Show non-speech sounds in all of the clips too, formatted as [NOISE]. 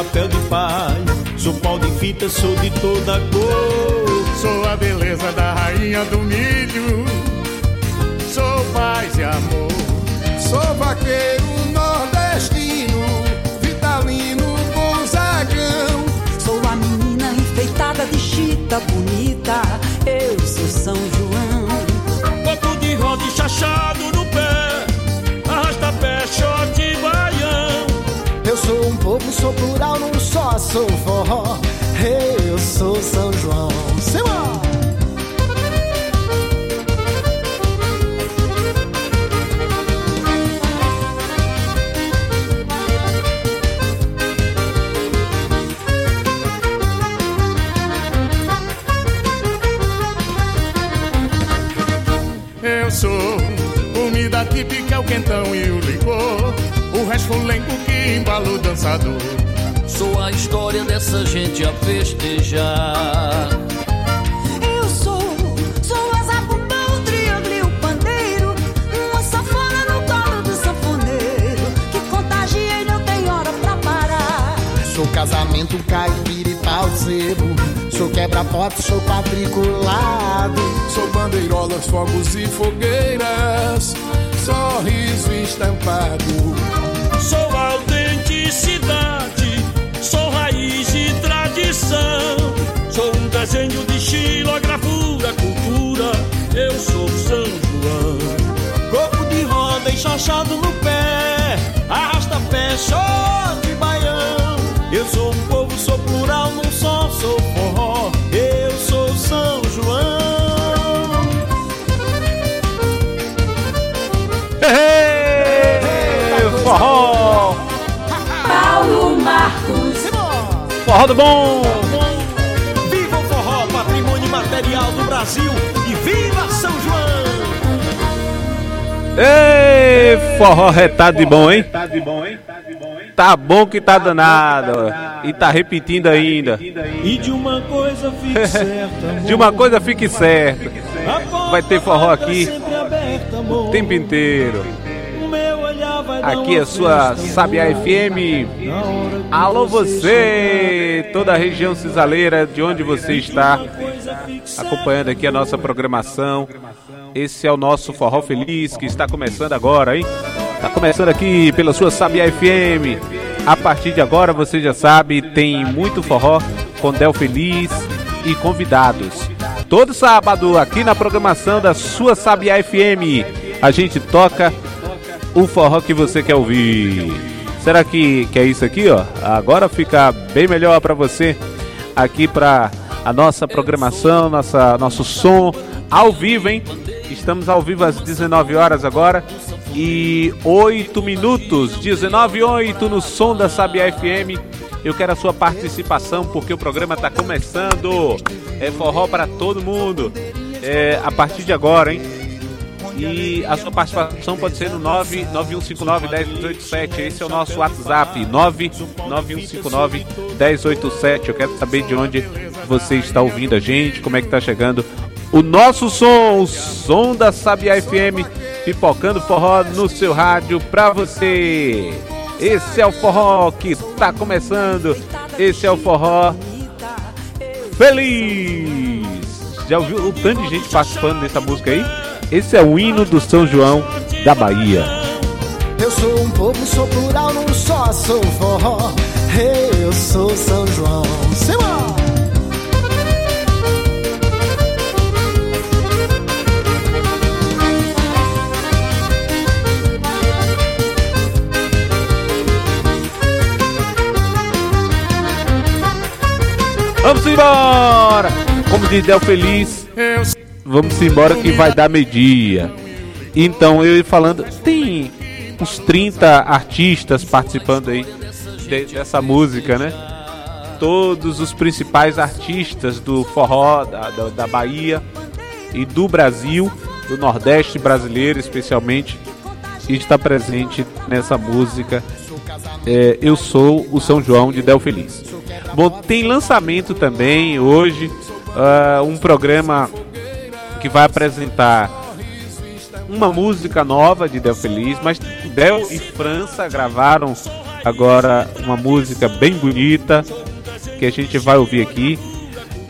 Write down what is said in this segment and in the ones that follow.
chapéu de palha. Sou pau de fita, sou de toda cor. Sou a beleza da rainha do milho. Sou paz e amor. Sou vaqueiro nordestino, vitalino, gonzagão. Sou a menina enfeitada de chita bonita. Eu sou São João. Corpo de roda e chachado sou plural, não só sou forró. Eu sou São João. Simão! Eu sou comida típica, o quentão e o licor. O resto lengo que embala o dançador. Sou a história dessa gente a festejar. Eu sou, sou a zabumba, o triângulo e o pandeiro. Uma sanfona no colo do sanfoneiro. Que contagia e não tem hora pra parar. Sou casamento, caipira e pau sebo. Sou quebra-foto, sou quadriculado. Sou bandeirolas, fogos e fogueiras, sorriso estampado. Sou autenticidade, sou raiz e tradição. Sou um desenho de xilogravura, cultura. Eu sou São João. Corpo de roda enxachado no pé, arrasta pé, short e baião. Eu sou um Forró do bom! Viva o forró, patrimônio material do Brasil e viva São João! Ei, forró retado de bom, hein? Tá bom que tá danado. E tá repetindo ainda. E de uma coisa fique [LAUGHS] certa. De uma coisa fique certa. Vai ter forró aqui amor. o tempo inteiro. Aqui é sua Sabia. FM. Alô você toda a região cisaleira, de onde você está acompanhando aqui a nossa programação. Esse é o nosso Forró Feliz que está começando agora, hein? Está começando aqui pela sua Sabia FM. A partir de agora, você já sabe, tem muito forró com Del Feliz e convidados. Todo sábado, aqui na programação da sua Sabia FM, a gente toca o forró que você quer ouvir. Será que, que é isso aqui, ó? Agora fica bem melhor para você aqui para a nossa programação, nossa, nosso som ao vivo, hein? Estamos ao vivo às 19 horas agora e 8 minutos, 19 e 8 no som da Sabia FM. Eu quero a sua participação porque o programa está começando. É forró para todo mundo. É, a partir de agora, hein? E a sua participação pode ser no 99159-1087. Esse é o nosso WhatsApp, 99159-1087. Eu quero saber de onde você está ouvindo a gente, como é que está chegando o nosso som, o som da Sabia FM, pipocando forró no seu rádio pra você. Esse é o forró que tá começando. Esse é o forró feliz. Já ouviu o tanto de gente participando dessa música aí? Esse é o hino do São João da Bahia. Eu sou um povo, sou plural, não só sou forró. Eu sou São João. Simão! Vamos embora! Como diz Del Feliz, Eu vamos embora que vai dar meio-dia. Então, eu ia falando, tem uns 30 artistas participando aí de- dessa música, né? Todos os principais artistas do forró da, da, da Bahia e do Brasil, do Nordeste brasileiro especialmente, está presente nessa música é, Eu Sou o São João de Del Feliz. Bom, tem lançamento também hoje, uh, um programa que vai apresentar uma música nova de Del Feliz, mas Del e França gravaram agora uma música bem bonita que a gente vai ouvir aqui.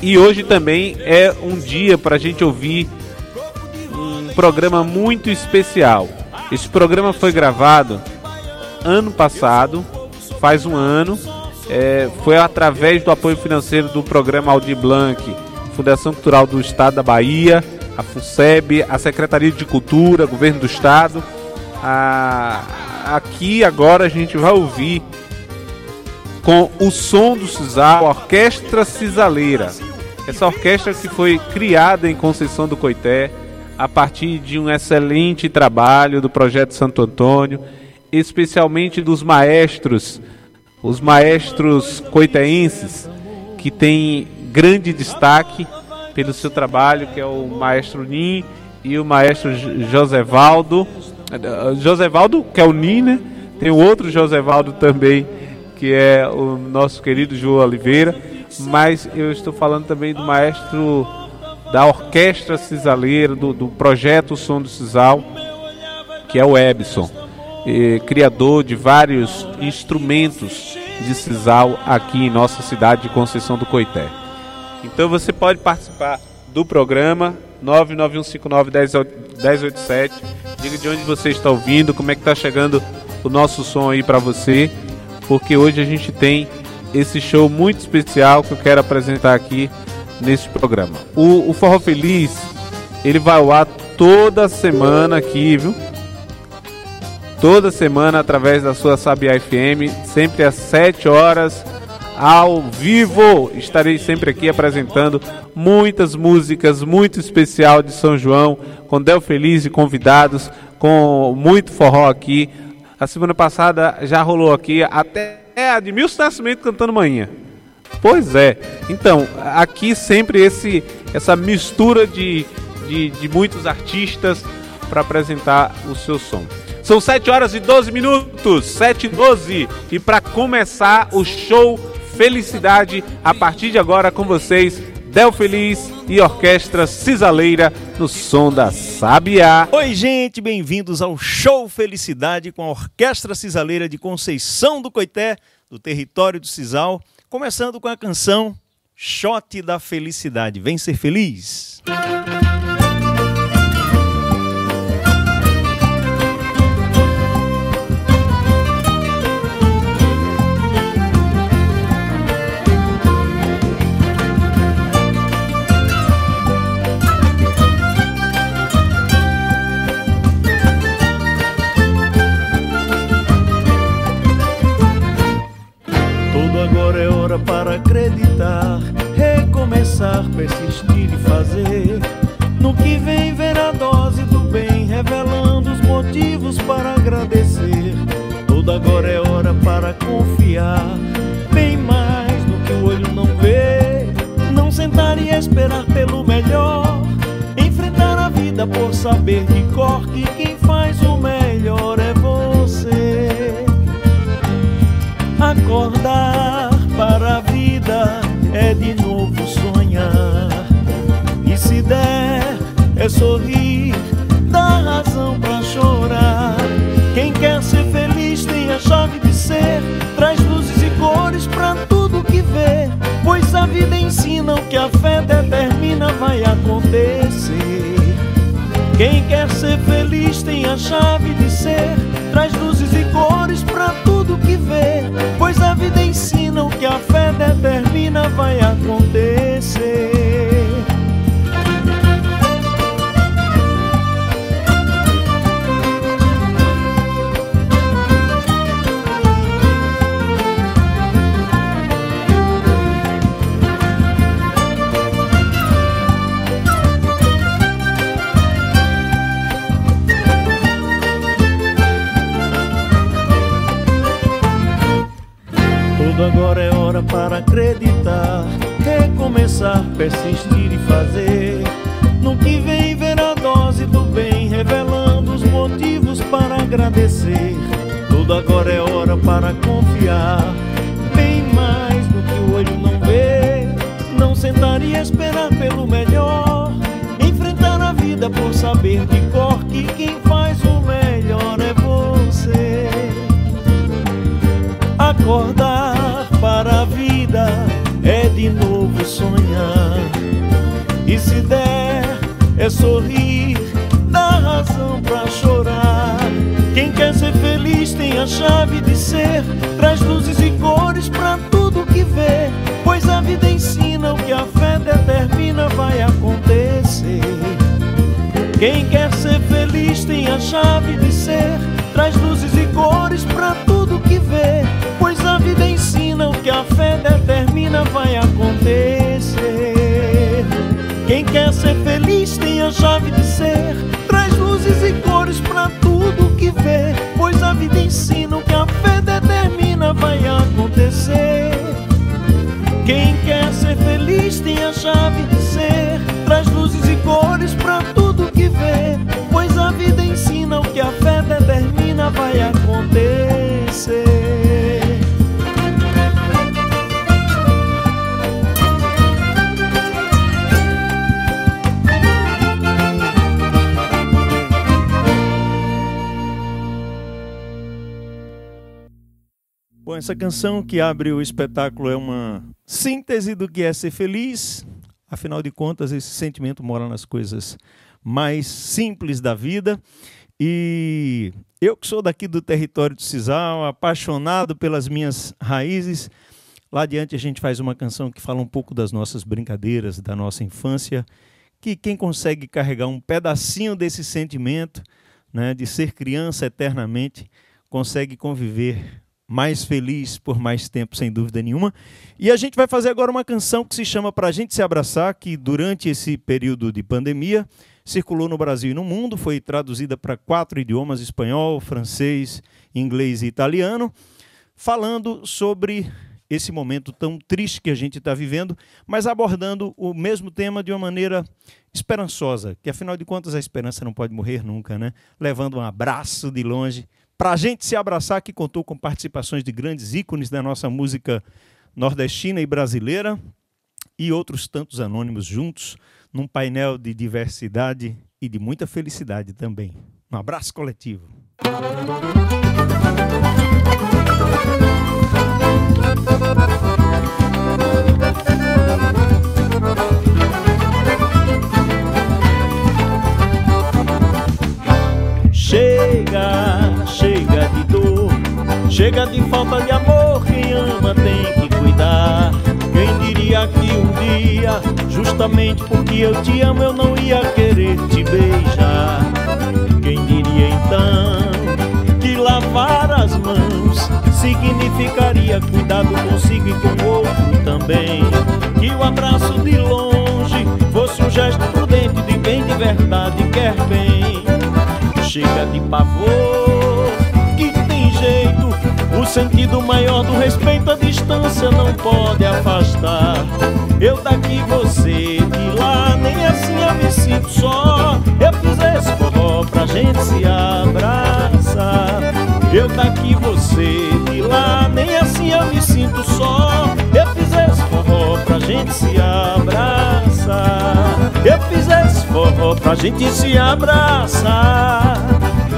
E hoje também é um dia para a gente ouvir um programa muito especial. Esse programa foi gravado ano passado, faz um ano. É, foi através do apoio financeiro do programa Aldir Blanc, Fundação Cultural do Estado da Bahia, a FUNSEB, a Secretaria de Cultura, Governo do Estado. A, aqui agora a gente vai ouvir com o som do Cisal, a Orquestra Cisaleira. Essa orquestra que foi criada em Conceição do Coité a partir de um excelente trabalho do projeto Santo Antônio, especialmente dos maestros, os maestros coitaenses, que têm grande destaque pelo seu trabalho, que é o maestro Nin e o maestro Josevaldo. Josevaldo, que é o Nin, né? Tem o outro Josevaldo também, que é o nosso querido João Oliveira, mas eu estou falando também do maestro da Orquestra Cisaleira, do, do projeto Som do Cisal, que é o Ebson, criador de vários instrumentos de Cisal aqui em nossa cidade de Conceição do Coité. Então você pode participar do programa 991591087. Diga de onde você está ouvindo, como é que está chegando o nosso som aí para você, porque hoje a gente tem esse show muito especial que eu quero apresentar aqui nesse programa. O, o Forró Feliz, ele vai ao ar toda semana aqui, viu? Toda semana através da sua Sabia FM, sempre às 7 horas ao vivo. Estarei sempre aqui apresentando muitas músicas muito especial de São João, com Del Feliz e convidados, com muito forró aqui. A semana passada já rolou aqui até a de Milton Nascimento cantando manhã. Pois é. Então, aqui sempre esse essa mistura de, de, de muitos artistas para apresentar o seu som. São 7 horas e 12 minutos, 7 e 12. E para começar o show Felicidade, a partir de agora com vocês, Del Feliz e Orquestra Cisaleira no som da Sabiá. Oi, gente, bem-vindos ao Show Felicidade com a Orquestra Cisaleira de Conceição do Coité, do território do Cisal. Começando com a canção Shot da Felicidade. Vem ser feliz. para acreditar, recomeçar, persistir e fazer. No que vem ver a dose do bem, revelando os motivos para agradecer. Tudo agora é hora para confiar, bem mais no que o olho não vê. Não sentar e esperar pelo melhor, enfrentar a vida por saber de cor que quem faz o melhor é você. Acordar sorrir, dá razão pra chorar. Quem quer ser feliz tem a chave de ser, traz luzes e cores pra tudo que vê. Pois a vida ensina o que a fé determina vai acontecer. Quem quer ser feliz tem a chave de ser, traz luzes e cores pra tudo que vê. Pois a vida ensina o que a fé determina vai acontecer. Recomeçar, persistir e fazer. No que vem ver a dose do bem, revelando os motivos para agradecer. Tudo, agora é hora para confiar. É sorrir, dá razão pra chorar. Quem quer ser feliz tem a chave de ser. Traz luzes e cores pra tudo que vê. Pois a vida ensina o que a fé determina vai acontecer. Quem quer ser feliz tem a chave de ser. Traz luzes e cores pra tudo que vê. Pois a vida ensina o que a fé determina vai acontecer. Quem quer ser a chave de ser. Traz luzes e cores pra tudo que vê. Pois a vida ensina o que a fé determina vai acontecer. Quem quer ser feliz tem a chave de ser. Traz luzes e cores pra tudo que vê. Pois a vida ensina o que a fé determina vai acontecer. Essa canção que abre o espetáculo é uma síntese do que é ser feliz. Afinal de contas, esse sentimento mora nas coisas mais simples da vida. E eu que sou daqui do território do Cisal, apaixonado pelas minhas raízes, lá adiante a gente faz uma canção que fala um pouco das nossas brincadeiras, da nossa infância, que quem consegue carregar um pedacinho desse sentimento, né, de ser criança eternamente, consegue conviver mais feliz por mais tempo, sem dúvida nenhuma. E a gente vai fazer agora uma canção que se chama Pra Gente Se Abraçar, que durante esse período de pandemia circulou no Brasil e no mundo, foi traduzida para quatro idiomas: espanhol, francês, inglês e italiano, falando sobre esse momento tão triste que a gente está vivendo, mas abordando o mesmo tema de uma maneira esperançosa, que afinal de contas a esperança não pode morrer nunca, né? Levando um abraço de longe para a gente se abraçar, que contou com participações de grandes ícones da nossa música nordestina e brasileira e outros tantos anônimos juntos num painel de diversidade e de muita felicidade também. Um abraço coletivo. Chega, chega de falta de amor. Quem ama tem que cuidar. Quem diria que um dia, justamente porque eu te amo, eu não ia querer te beijar? Quem diria então que lavar as mãos significaria cuidado consigo e com o outro também? Que o abraço de longe fosse um gesto prudente de quem de verdade quer bem. Chega de pavor, sentido maior do respeito à distância não pode afastar. Eu daqui, você de lá, nem assim eu me sinto só. Eu fiz esse forró pra gente se abraçar. Eu daqui, você de lá, nem assim eu me sinto só. Eu fiz esse forró pra gente se abraçar. Eu fiz esse forró pra gente se abraçar.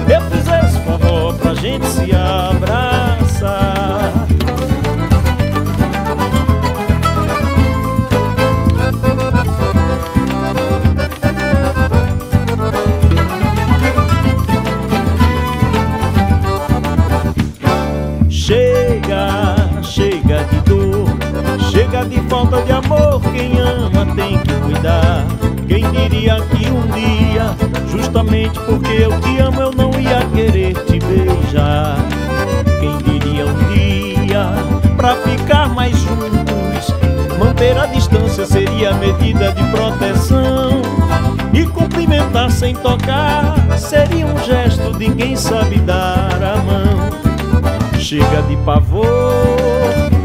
Eu fiz esse forró pra gente se abraçar. Chega, chega de dor, chega de falta de amor. Quem ama tem que cuidar. Quem diria que um dia, justamente porque eu te amo, medida de proteção? E cumprimentar sem tocar seria um gesto de quem sabe dar a mão. Chega de pavor,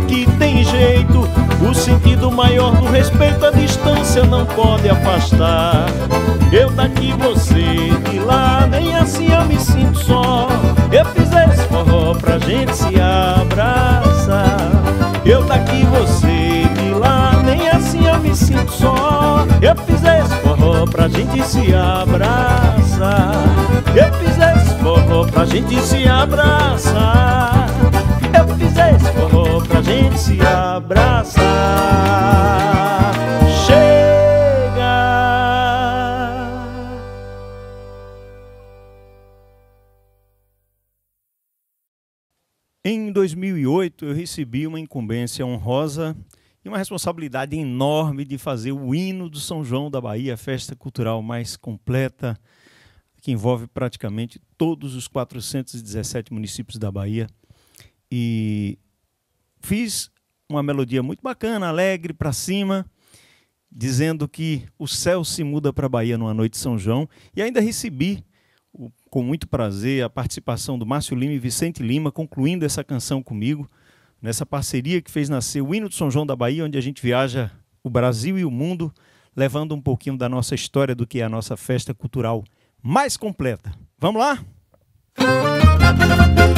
que tem jeito. O sentido maior do respeito, a distância não pode afastar. Eu daqui, você de lá, nem assim eu me sinto só. Eu fiz esse forró pra gente se abraçar. Eu daqui, você nem assim eu me sinto só. Eu fiz esse forró pra gente se abraçar. Eu fiz esse forró pra gente se abraçar. Eu fiz esse forró pra gente se abraçar. Em 2008, eu recebi uma incumbência honrosa e uma responsabilidade enorme de fazer o hino do São João da Bahia, a festa cultural mais completa, que envolve praticamente todos os 417 municípios da Bahia. E fiz uma melodia muito bacana, alegre, para cima, dizendo que o céu se muda para a Bahia numa noite de São João, e ainda recebi com muito prazer a participação do Márcio Lima e Vicente Lima, concluindo essa canção comigo, nessa parceria que fez nascer o hino de São João da Bahia, onde a gente viaja o Brasil e o mundo, levando um pouquinho da nossa história, do que é a nossa festa cultural mais completa. Vamos lá? A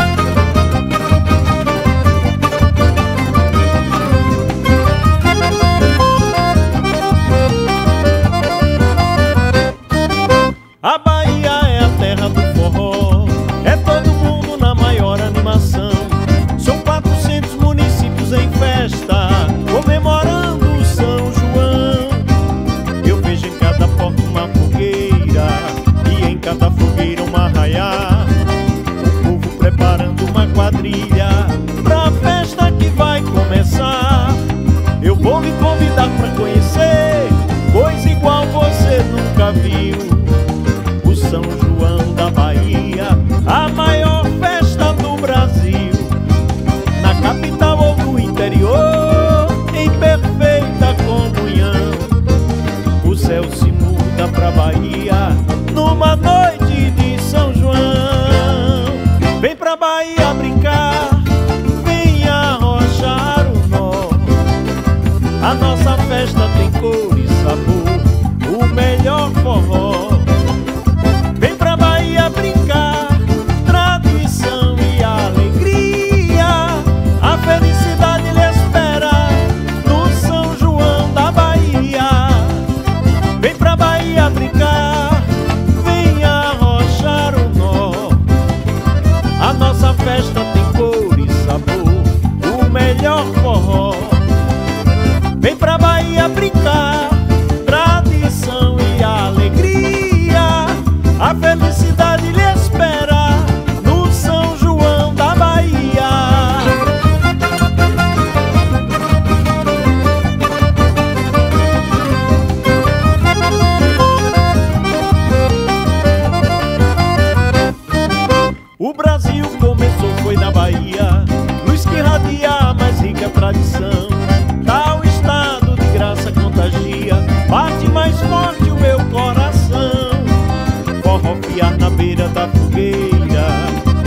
beira da fogueira,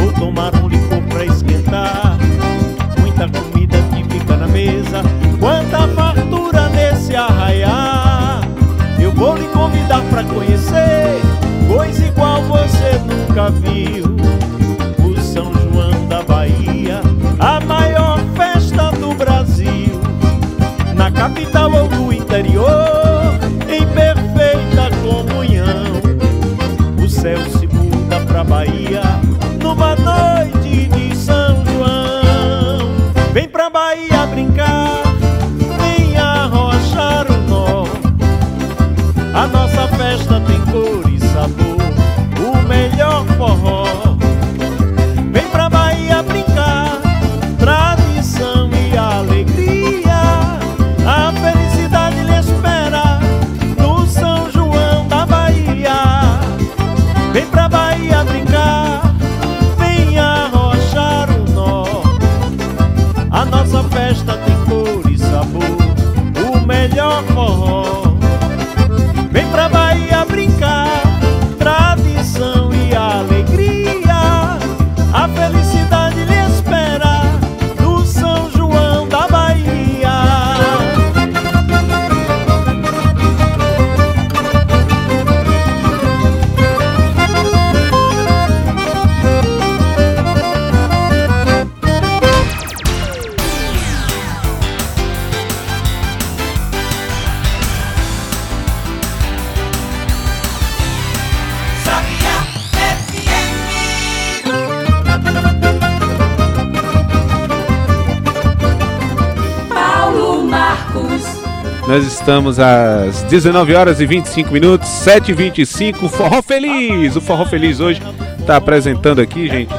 ou tomar um licor pra esquentar. Muita comida que fica na mesa, quanta fartura nesse arraiar. Eu vou lhe convidar pra conhecer, coisa igual você nunca viu o São João da Bahia, a maior festa do Brasil. Na capital ou estamos às 19 horas e 25 minutos, 7h25, Forró Feliz! O Forró Feliz hoje está apresentando aqui, gente,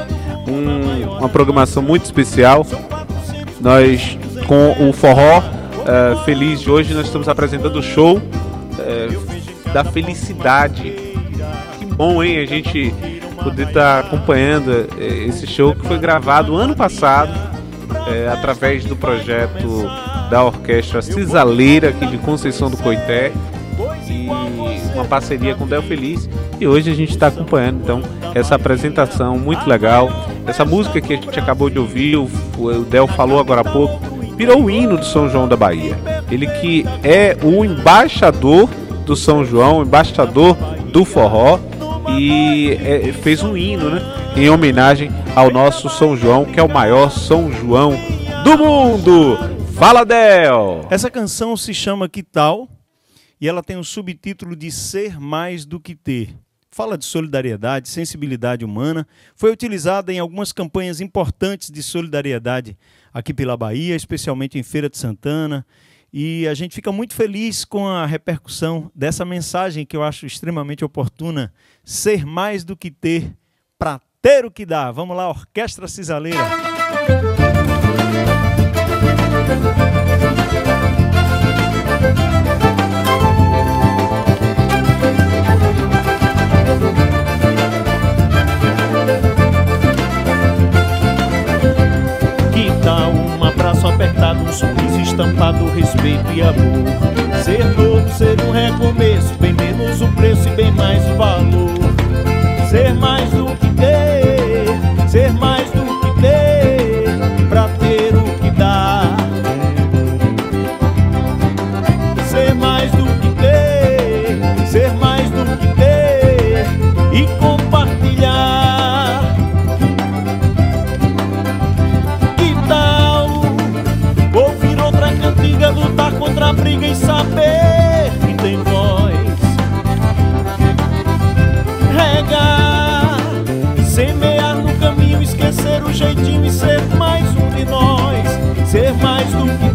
um, uma programação muito especial. Nós, com o Forró uh, Feliz de hoje, nós estamos apresentando o show uh, da felicidade. Que bom, hein? A gente poder estar tá acompanhando eh, esse show que foi gravado ano passado através do projeto da Orquestra Cisaleira aqui de Conceição do Coité e uma parceria com Del Feliz. E hoje a gente está acompanhando então essa apresentação muito legal. Essa música que a gente acabou de ouvir, o Del falou agora há pouco, virou o hino do São João da Bahia. Ele que é o embaixador do São João, embaixador do forró e é, fez um hino, né, em homenagem ao nosso São João, que é o maior São João do mundo. Fala, Del! Essa canção se chama Que Tal? E ela tem o subtítulo de Ser Mais do que Ter. Fala de solidariedade, sensibilidade humana. Foi utilizada em algumas campanhas importantes de solidariedade aqui pela Bahia, especialmente em Feira de Santana. E a gente fica muito feliz com a repercussão dessa mensagem que eu acho extremamente oportuna. Ser mais do que ter, para ter o que dá. Vamos lá, Orquestra Cisaleira. Que tal um abraço apertado, um sorriso estampado, respeito e amor? Ser novo, ser um recomeço, bem menos o preço e bem mais o valor. Ser mais do que ter, ser mais e compartilhar. Que tal ouvir outra cantiga, lutar contra a briga e saber que tem voz? Regar, semear no caminho, esquecer o jeitinho e ser mais um de nós. Ser mais do que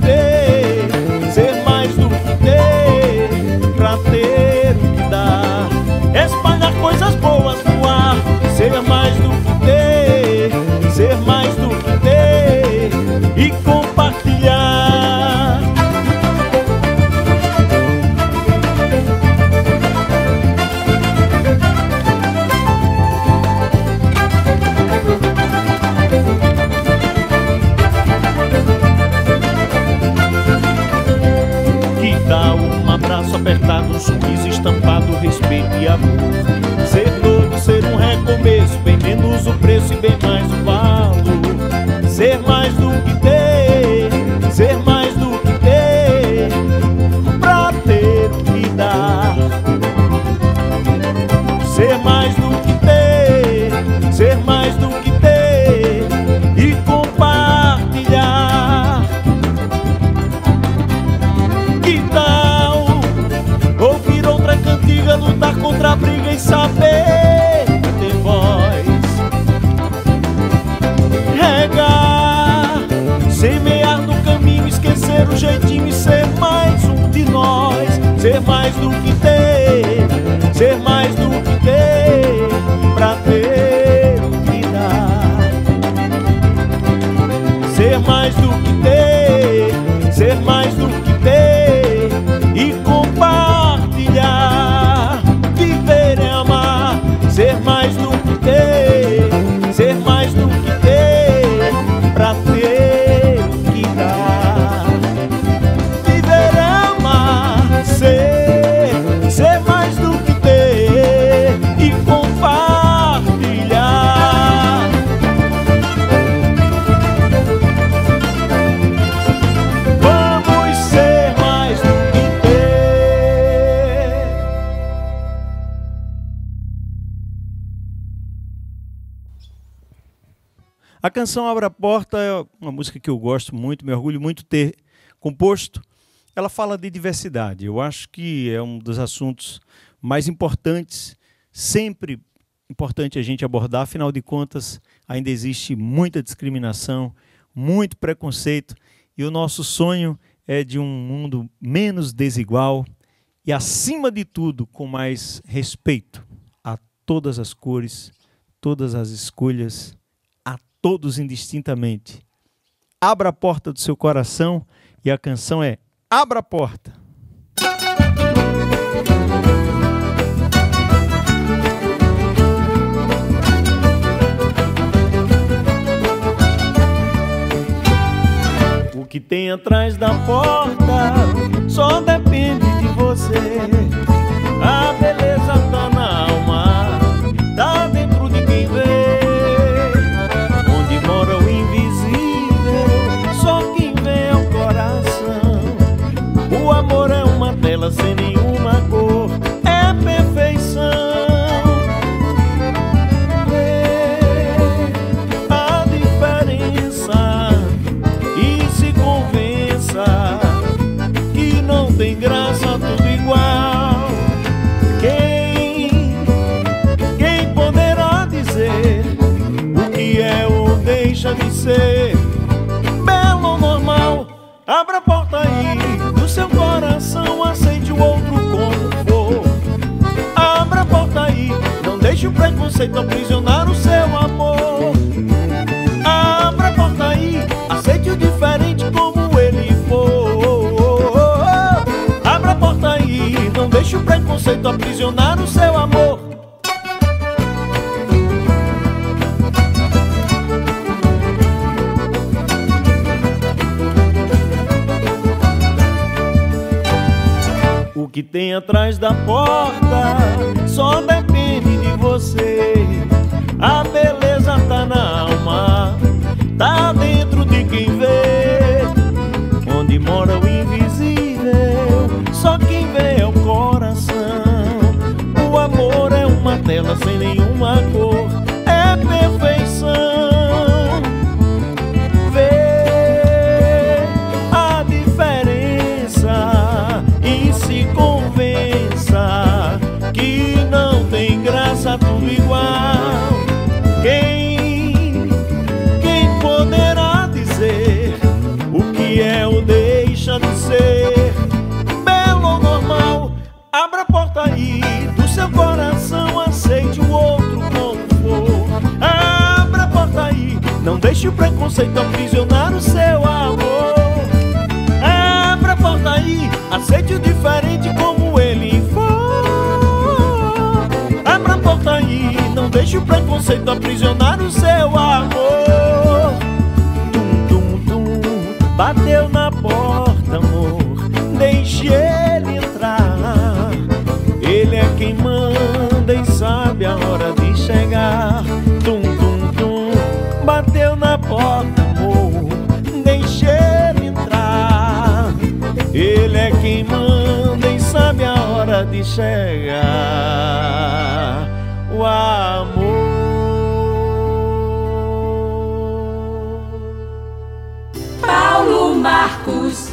mais do que canção Abra a Porta é uma música que eu gosto muito, me orgulho muito de ter composto. Ela fala de diversidade. Eu acho que é um dos assuntos mais importantes, sempre importante a gente abordar, afinal de contas, ainda existe muita discriminação, muito preconceito, e o nosso sonho é de um mundo menos desigual e, acima de tudo, com mais respeito a todas as cores, todas as escolhas, todos indistintamente. Abra a porta do seu coração e a canção é Abra a Porta. O que tem atrás da porta só depende de você. A beleza tá na deixe o preconceito aprisionar o seu amor. Abra a porta aí, aceite o diferente como ele for. Abra a porta aí, não deixe o preconceito aprisionar o seu amor. O que tem atrás da porta só depende deixe o preconceito aprisionar o seu amor. Abra a porta aí, aceite o diferente como ele for. Abra a porta aí, não deixe o preconceito aprisionar o seu chegar. O amor. Paulo Marcos.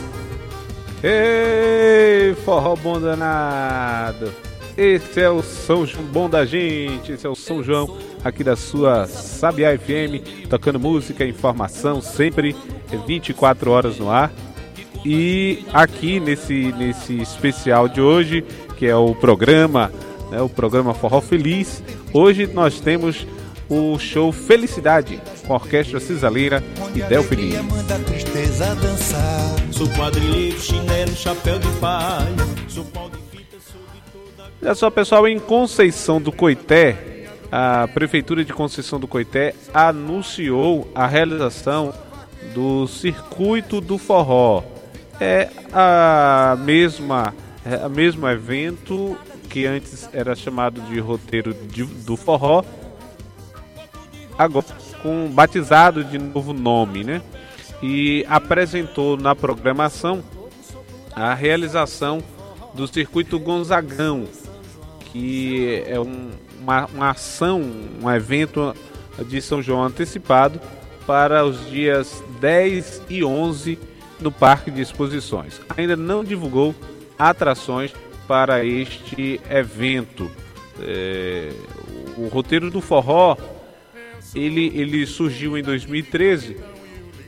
Ei, forró bom danado. Esse é o São João bom da gente, esse é o São João aqui da sua Sabiá FM, tocando música, informação, sempre 24 horas no ar. E aqui nesse, nesse especial de hoje, que é o programa, né, o programa Forró Feliz, hoje nós temos o show Felicidade com a Orquestra Cisaleira e Del Feliz. manda a tristeza dançar. Sou quadrilheiro, chinelo, chapéu de palha. Sou pau de fita, sou de toda. Olha só, pessoal, em Conceição do Coité, a Prefeitura de Conceição do Coité anunciou a realização do Circuito do Forró. É a mesma, é a mesmo evento que antes era chamado de Roteiro de- do Forró, agora com batizado de novo nome, né? E apresentou na programação a realização do Circuito Gonzagão, que é um- uma, uma ação, um evento de São João antecipado para os dias 10 e 11 no Parque de Exposições. Ainda não divulgou atrações para este evento. É, o roteiro do forró ele, ele surgiu em 2013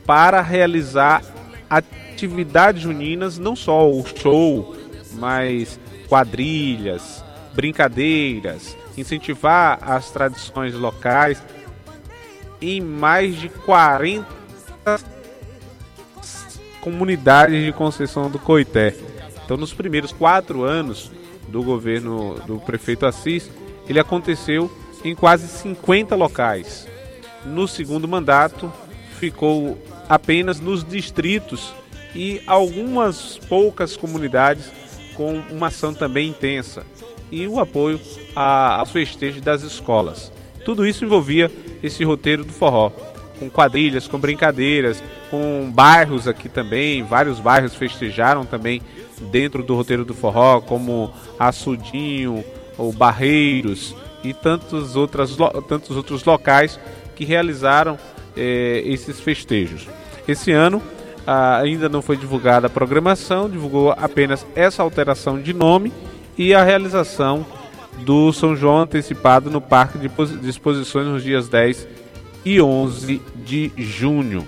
para realizar atividades juninas, não só o show, mas quadrilhas, brincadeiras, incentivar as tradições locais em mais de 40 comunidades de Conceição do Coité. Então, nos primeiros quatro anos do governo do prefeito Assis, ele aconteceu em quase 50 locais. No segundo mandato, ficou apenas nos distritos e algumas poucas comunidades com uma ação também intensa e o apoio aos festejos das escolas. Tudo isso envolvia esse roteiro do forró, com quadrilhas, com brincadeiras, com bairros aqui também, vários bairros festejaram também dentro do roteiro do forró, como Açudinho, ou Barreiros e tantos, outras, tantos outros locais que realizaram eh, esses festejos. Esse ano ah, ainda não foi divulgada a programação, divulgou apenas essa alteração de nome e a realização do São João antecipado no Parque de Exposições nos dias 10 e 11 de junho.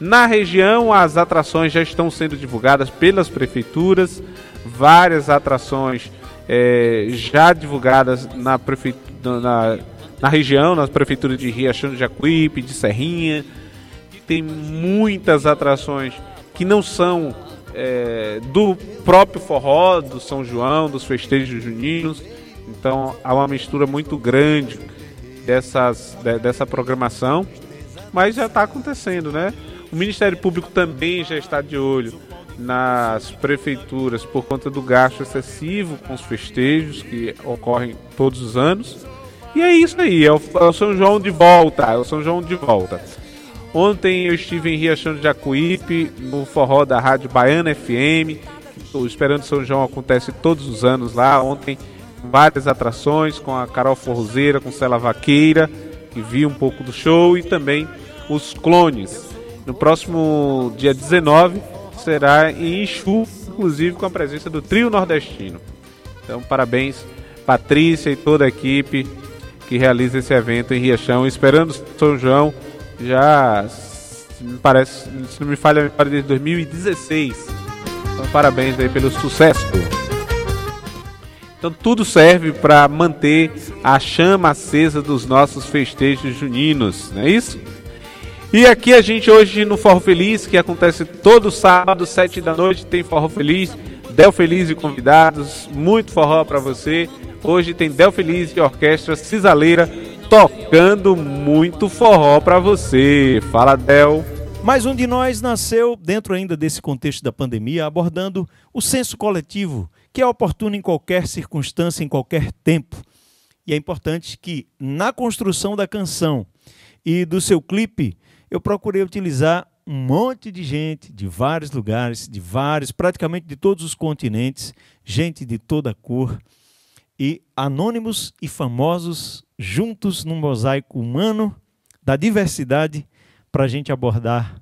Na região, as atrações já estão sendo divulgadas pelas prefeituras, várias atrações é, já divulgadas na, na, na, região, nas prefeituras de Riachão de Jacuípe, de Serrinha. Tem muitas atrações que não são é, do próprio forró, do São João, dos festejos juninos. Então há uma mistura muito grande dessas, de, dessa programação, mas já está acontecendo, né? O Ministério Público também já está de olho nas prefeituras por conta do gasto excessivo com os festejos que ocorrem todos os anos. E é isso aí, é o, é o São João de volta, é o São João de volta. Ontem eu estive em Riachão de Jacuípe, no forró da Rádio Baiana FM. O Esperando São João acontece todos os anos lá. Ontem várias atrações com a Carol Forrozeira, com Cela Vaqueira, que viu um pouco do show, e também os clones. No próximo dia 19 será em Exu, inclusive com a presença do trio nordestino. Então, parabéns, Patrícia e toda a equipe que realiza esse evento em Riachão, esperando São João já, me parece, se não me falha a memória, desde 2016. Então, parabéns aí pelo sucesso. Então tudo serve para manter a chama acesa dos nossos festejos juninos, não é isso? E aqui a gente hoje no Forró Feliz, que acontece todo sábado, sete da noite, tem Forró Feliz, Del Feliz e convidados, muito forró para você. Hoje tem Del Feliz e Orquestra Cisaleira tocando muito forró para você. Fala, Del. Mais um de nós nasceu dentro ainda desse contexto da pandemia, abordando o senso coletivo, que é oportuno em qualquer circunstância, em qualquer tempo. E é importante que na construção da canção e do seu clipe eu procurei utilizar um monte de gente de vários lugares, de vários, praticamente de todos os continentes, gente de toda cor, e anônimos e famosos juntos num mosaico humano da diversidade para a gente abordar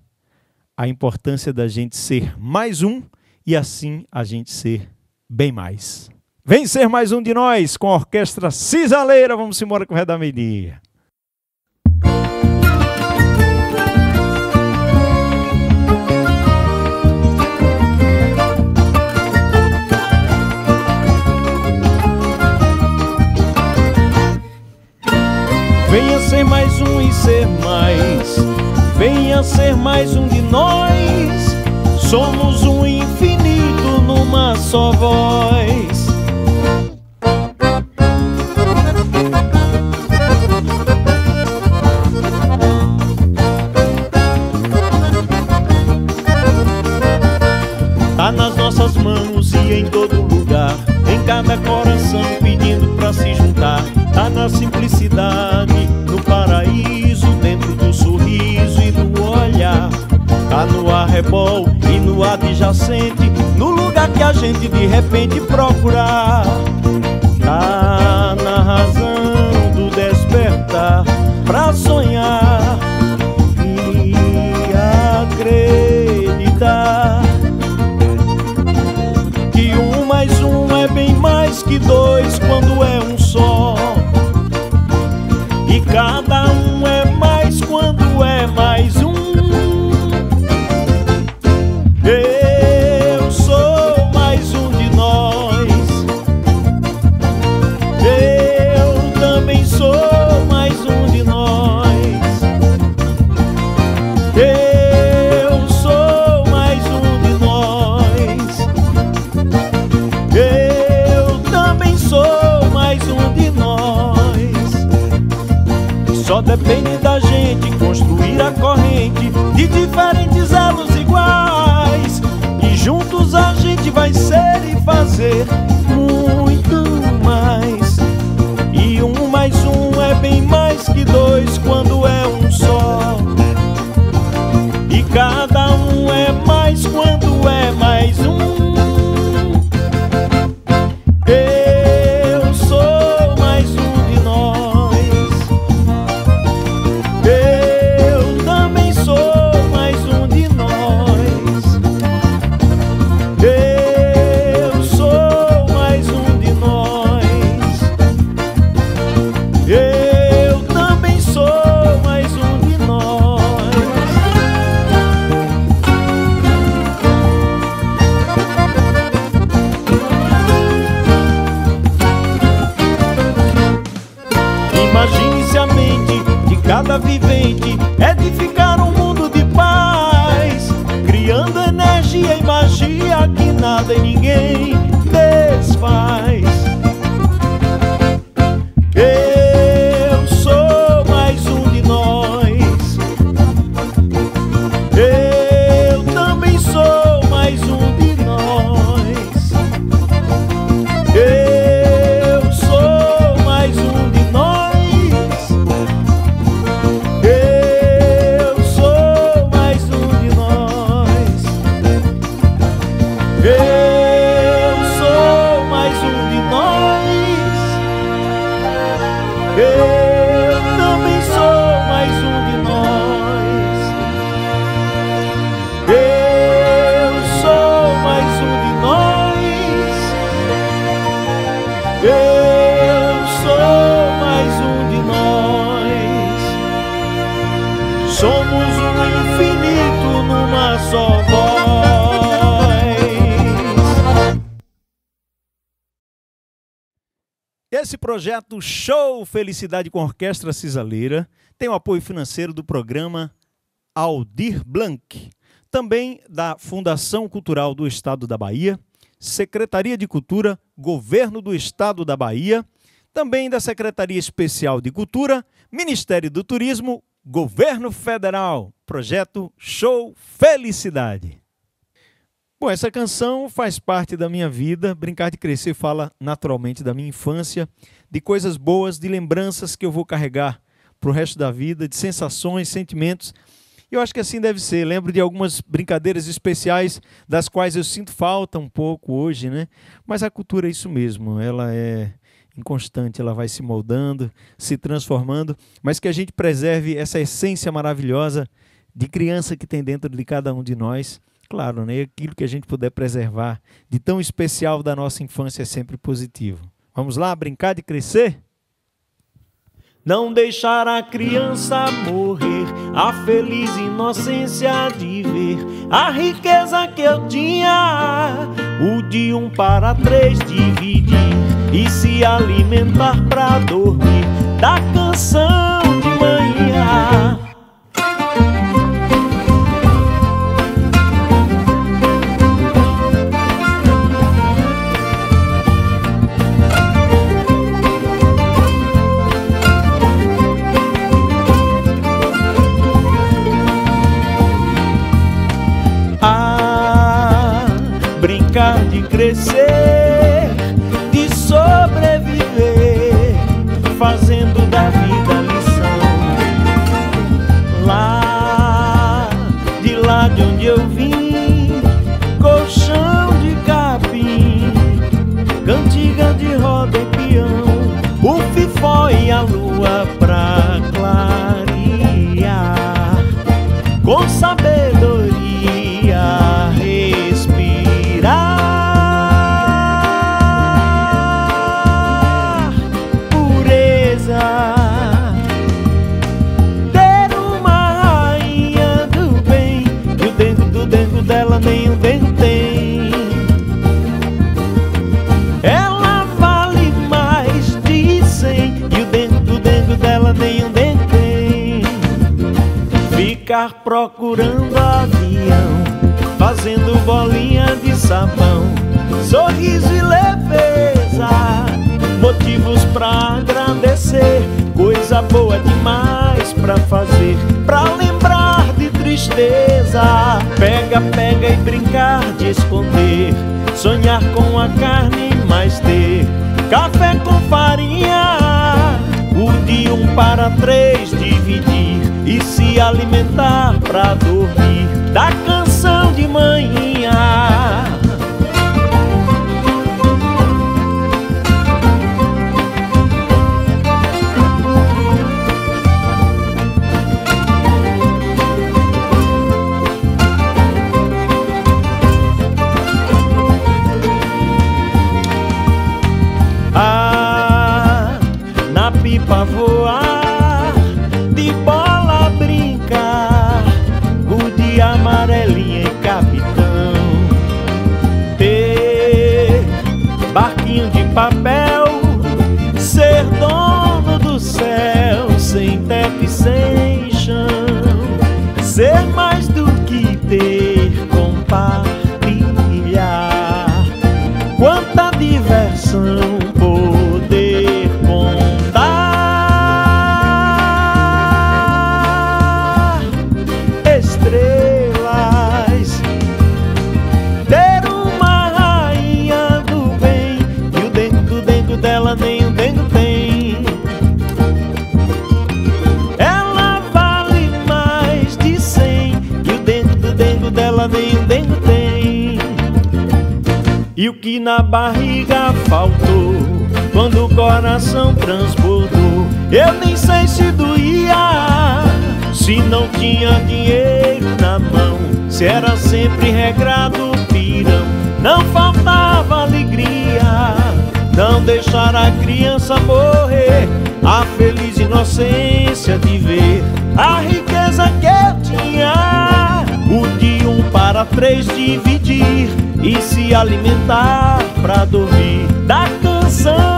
a importância da gente ser mais um e assim a gente ser bem mais. Vem ser mais um de nós com a orquestra Cisaleira. Vamos embora com o Ré. Venha ser mais um e ser mais. Venha ser mais um de nós. Somos um infinito numa só voz. Tá nas nossas mãos e em todo lugar, em cada coração pedindo pra se juntar. Tá na simplicidade paraíso olhar. Tá no arrebol e no adjacente, no lugar que a gente de repente procurar. Tá na razão do despertar pra sonhar e acreditar que um mais um é bem mais que dois quando é é mais um. Projeto Show Felicidade com Orquestra Cisaleira tem o apoio financeiro do programa Aldir Blanc, também da Fundação Cultural do Estado da Bahia, Secretaria de Cultura, Governo do Estado da Bahia, também da Secretaria Especial de Cultura, Ministério do Turismo, Governo Federal. Projeto Show Felicidade. Bom, essa canção faz parte da minha vida. Brincar de Crescer fala naturalmente da minha infância, de coisas boas, de lembranças que eu vou carregar para o resto da vida, de sensações, sentimentos. E eu acho que assim deve ser. Lembro de algumas brincadeiras especiais das quais eu sinto falta um pouco hoje, né? Mas a cultura é isso mesmo. Ela é inconstante, ela vai se moldando, se transformando, mas que a gente preserve essa essência maravilhosa de criança que tem dentro de cada um de nós. Claro, né? Aquilo que a gente puder preservar de tão especial da nossa infância é sempre positivo. Vamos lá, brincar de crescer? Não deixar a criança morrer, a feliz inocência de ver a riqueza que eu tinha, o de um para três dividir e se alimentar pra dormir da canção procurando avião, fazendo bolinha de sabão, sorriso e leveza, motivos pra agradecer, coisa boa demais pra fazer, pra lembrar de tristeza, pega, pega e brincar de esconder, sonhar com a carne mais ter, café com farinha, o de um para três dividir e se alimentar pra dormir da canção de manhã. Ah, na pipa voar, de bola amarelinha e capitão. Ter barquinho de papel, ser dono do céu, sem teto e sem chão. Ser mais do que ter, compartilhar. Quanta diversão! Na barriga faltou. Quando o coração transbordou, eu nem sei se doía, se não tinha dinheiro na mão, se era sempre regrado pirão, não faltava alegria, não deixar a criança morrer, a feliz inocência de ver a riqueza que eu tinha, o de um para três dividir e se alimentar pra dormir. Da canção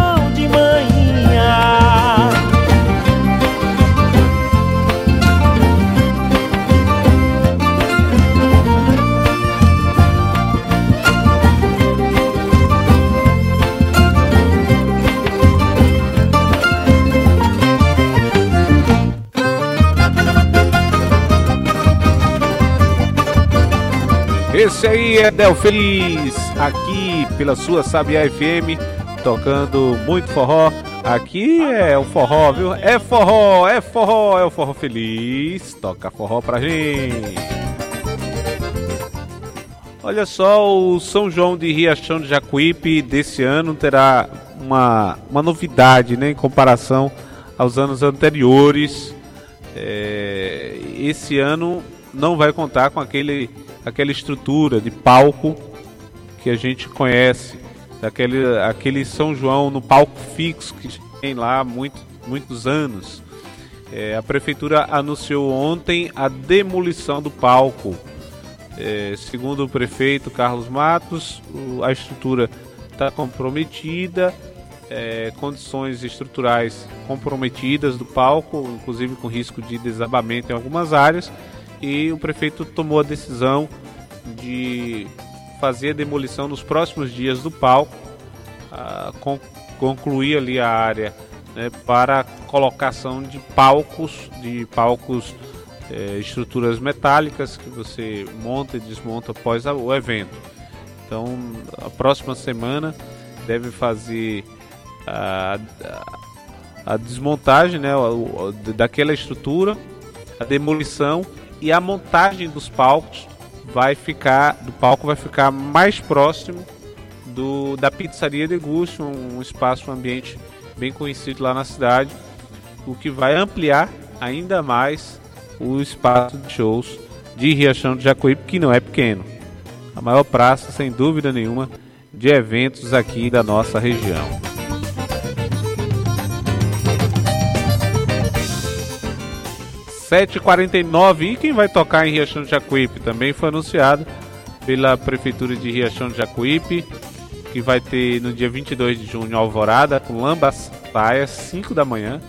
Esse aí é Del Feliz, aqui pela sua Sabia FM, tocando muito forró. Aqui é o forró, viu? É forró, é forró, é o forró feliz. Toca forró pra gente. Olha só, o São João de Riachão de Jacuípe desse ano terá uma, uma novidade, né, em comparação aos anos anteriores. É, esse ano não vai contar com aquele aquela estrutura de palco que a gente conhece, daquele aquele São João no palco fixo que tem lá há muito, muitos anos. É, a prefeitura anunciou ontem a demolição do palco. É, segundo o prefeito Carlos Matos, a estrutura está comprometida, é, condições estruturais comprometidas do palco, inclusive com risco de desabamento em algumas áreas e o prefeito tomou a decisão de fazer a demolição nos próximos dias do palco, con concluir ali a área né, para colocação de palcos, de palcos, eh, estruturas metálicas que você monta e desmonta após o evento. Então, a próxima semana deve fazer a, a, a desmontagem né, daquela estrutura, a demolição e a montagem dos palcos vai ficar do palco vai ficar mais próximo do da pizzaria Degusto, um espaço, um ambiente bem conhecido lá na cidade, o que vai ampliar ainda mais o espaço de shows de Riachão de Jacuípe, que não é pequeno. A maior praça, sem dúvida nenhuma, de eventos aqui da nossa região. 7h49. E quem vai tocar em Riachão de Jacuípe também foi anunciado pela Prefeitura de Riachão de Jacuípe, que vai ter no dia 22 de junho Alvorada com Lambas Praias, 5 da manhã.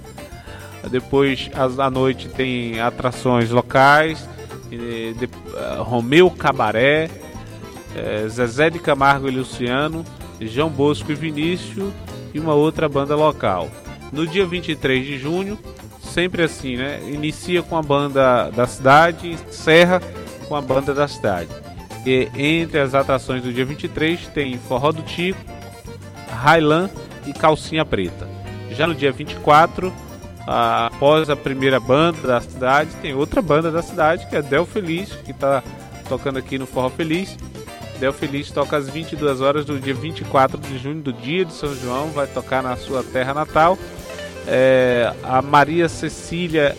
Depois, à noite, tem atrações locais, de, uh, Romeu Cabaré, uh, Zezé de Camargo e Luciano, João Bosco e Vinícius e uma outra banda local. No dia 23 de junho, sempre assim, né? Inicia com a banda da cidade, encerra com a banda da cidade. E entre as atrações do dia 23 tem Forró do Tico, Highland e Calcinha Preta. Já no dia 24, após a primeira banda da cidade, tem outra banda da cidade que é Del Feliz, que está tocando aqui no Forró Feliz. Del Feliz toca às 22 horas do dia 24 de junho, do dia de São João, vai tocar na sua terra natal é, a Maria Cecília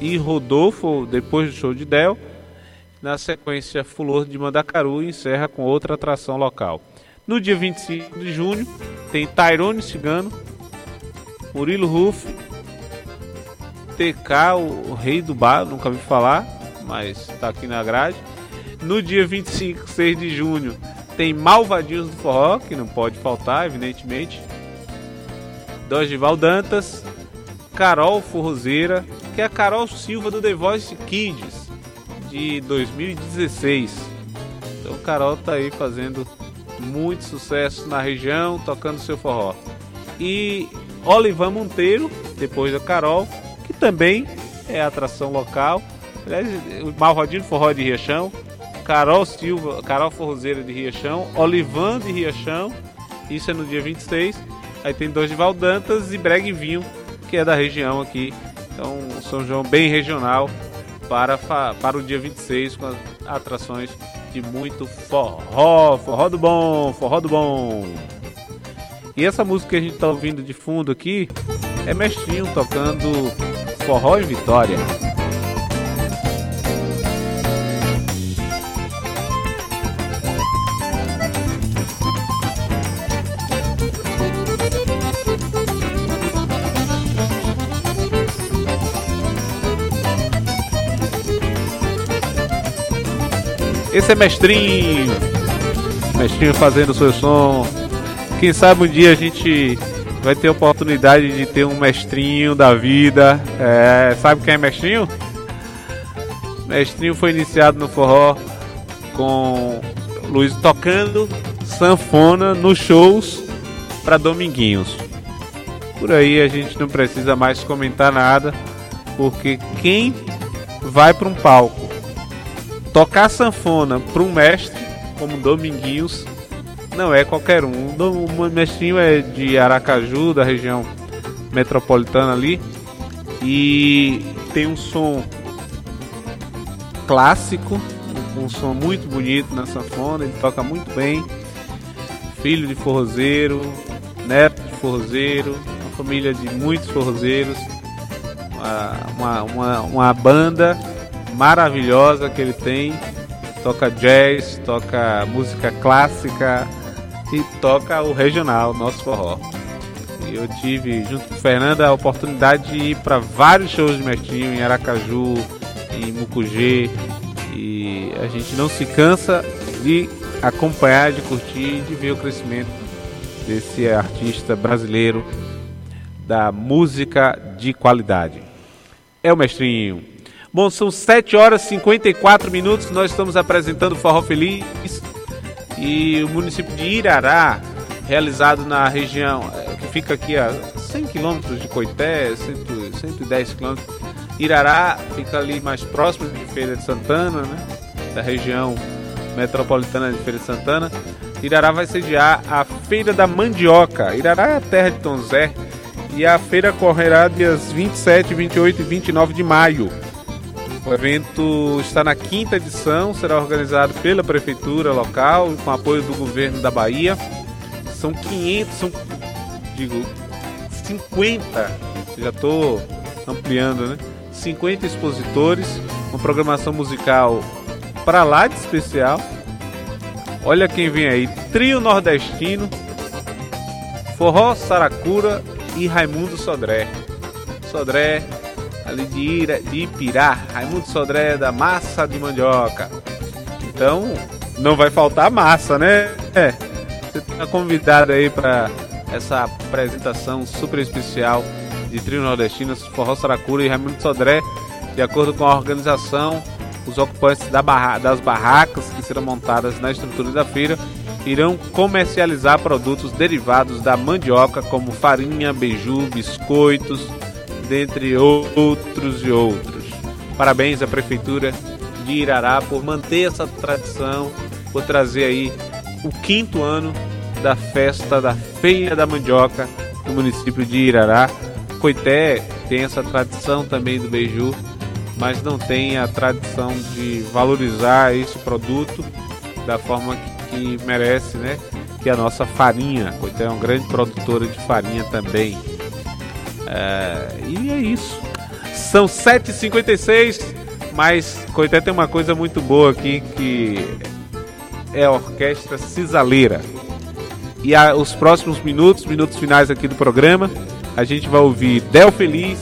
e Rodolfo depois do show de Del. Na sequência, Fulor de Mandacaru encerra com outra atração local. No dia 25 de junho, tem Tyrone Cigano, Murilo Ruff, TK, o rei do bar, nunca vi falar, mas está aqui na grade. No dia 25, 6 de junho, tem Malvadinhos do Forró, que não pode faltar, evidentemente. Dorival Dantas, Carol Forrozeira, que é a Carol Silva do The Voice Kids de 2016. Então Carol tá aí fazendo muito sucesso na região, tocando seu forró. E Olivan Monteiro, depois da Carol, que também é atração local. Aliás, o Malvadinho Forró de Riachão, Carol Silva, Carol Forrozeira de Riachão, Olivan de Riachão, isso é no dia 26 Aí tem dois de Valdantas e Breguinho, que é da região aqui. Então, São João bem regional para, para o dia 26 com atrações de muito forró, forró do bom, forró do bom. E essa música que a gente tá ouvindo de fundo aqui é Mestrinho tocando forró em Vitória. Esse é Mestrinho. Mestrinho fazendo seu som. Quem sabe um dia a gente vai ter oportunidade de ter um mestrinho da vida. É, sabe quem é mestrinho? Mestrinho foi iniciado no forró com Luiz tocando sanfona nos shows para Dominguinhos. Por aí a gente não precisa mais comentar nada, porque quem vai para um palco tocar sanfona para um mestre como Dominguinhos não é qualquer um. O mestrinho é de Aracaju, da região metropolitana ali, e tem um som clássico, um som muito bonito na sanfona, ele toca muito bem. Filho de forrozeiro, neto de forrozeiro, uma família de muitos forrozeiros, uma, uma, uma banda maravilhosa que ele tem. Toca jazz, toca música clássica e toca o regional, nosso forró. E eu tive, junto com o Fernando, a oportunidade de ir para vários shows de Mestrinho em Aracaju, em Mucugê. E a gente não se cansa de acompanhar, de curtir, de ver o crescimento desse artista brasileiro da música de qualidade. É o Mestrinho. Bom, são 7 horas e 54 minutos. Nós estamos apresentando o Forró Feliz e o município de Irará, realizado na região eh, que fica aqui a 100 quilômetros de Coité, 110 quilômetros. Irará fica ali mais próximo de Feira de Santana, né? da região metropolitana de Feira de Santana. Irará vai sediar a Feira da Mandioca. Irará é a terra de Tom Zé e a feira correrá dias 27, 28 e 29 de maio. O evento está na quinta edição, será organizado pela prefeitura local com apoio do governo da Bahia. São 500, são, digo, 50, já estou ampliando, né? 50 expositores, uma programação musical para lá de especial. Olha quem vem aí: Trio Nordestino, Forró Saracura e Raimundo Sodré. Sodré ali de, Ira, de Ipirá, Raimundo Sodré da massa de mandioca. Então, não vai faltar massa, né? É. Você está convidado aí para essa apresentação super especial de trio nordestinos, Forró Saracura e Raimundo Sodré, de acordo com a organização, os ocupantes da barra, das barracas que serão montadas na estrutura da feira irão comercializar produtos derivados da mandioca, como farinha, beiju, biscoitos, dentre outros e outros. Parabéns à Prefeitura de Irará por manter essa tradição, por trazer aí o quinto ano da festa da Feira da Mandioca no município de Irará. Coité tem essa tradição também do beiju, mas não tem a tradição de valorizar esse produto da forma que, merece, né? Que é a nossa farinha. Coité é uma grande produtora de farinha também. É, e é isso. São 7h56, mas Coité tem uma coisa muito boa aqui que é a Orquestra Cisaleira. E a, os próximos minutos, minutos finais aqui do programa, a gente vai ouvir Del Feliz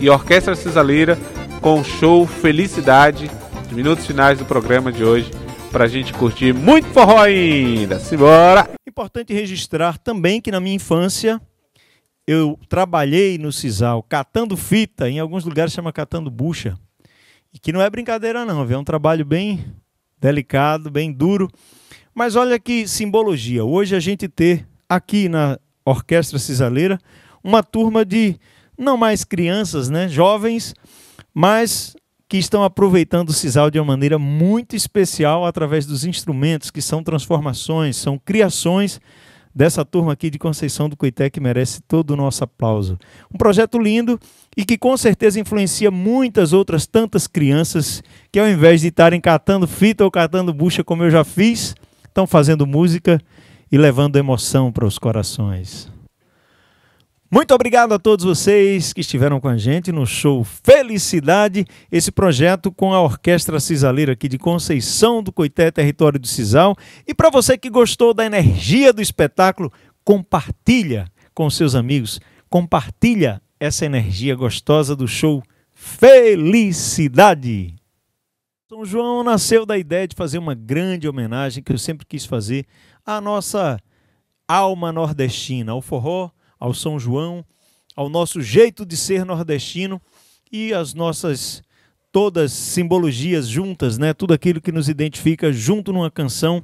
e Orquestra Cisaleira com o show Felicidade, de minutos finais do programa de hoje, para a gente curtir muito forró ainda. Simbora! Importante registrar também que na minha infância eu trabalhei no Cisal catando fita, em alguns lugares chama catando bucha, e que não é brincadeira não, é um trabalho bem delicado, bem duro, mas olha que simbologia, hoje a gente ter aqui na Orquestra Cisaleira uma turma de não mais crianças, né, jovens, mas que estão aproveitando o sisal de uma maneira muito especial através dos instrumentos que são transformações, são criações dessa turma aqui de Conceição do Coité que merece todo o nosso aplauso. Um projeto lindo e que com certeza influencia muitas outras tantas crianças que ao invés de estarem catando fita ou catando bucha como eu já fiz, estão fazendo música e levando emoção para os corações. Muito obrigado a todos vocês que estiveram com a gente no show Felicidade, esse projeto com a Orquestra Cisaleira aqui de Conceição do Coité, território do Cisal. E para você que gostou da energia do espetáculo, compartilha com seus amigos, compartilha essa energia gostosa do show Felicidade. São João nasceu da ideia de fazer uma grande homenagem que eu sempre quis fazer à nossa alma nordestina, ao forró ao São João, ao nosso jeito de ser nordestino e as nossas todas simbologias juntas, né? Tudo aquilo que nos identifica junto numa canção.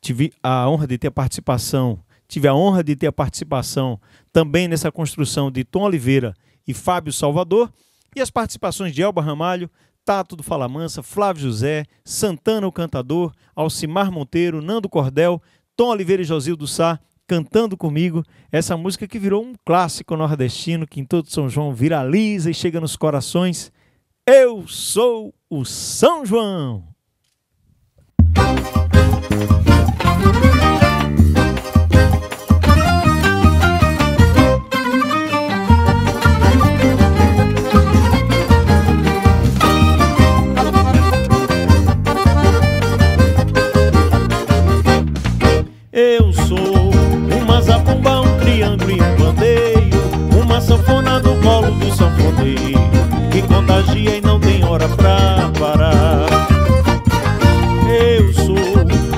Tive a honra de ter a participação, tive a honra de ter a participação também nessa construção de Tom Oliveira e Fábio Salvador e as participações de Elba Ramalho, Tato do Fala Mansa, Flávio José, Santana o Cantador, Alcimar Monteiro, Nando Cordel, Tom Oliveira e Josildo Sá cantando comigo essa música que virou um clássico nordestino que em todo São João viraliza e chega nos corações. Eu sou o São João. Eu sou uma zabumba, um triângulo e um bandeio Uma sanfona no colo do sanfoneiro Que contagia e não tem hora pra parar. Eu sou,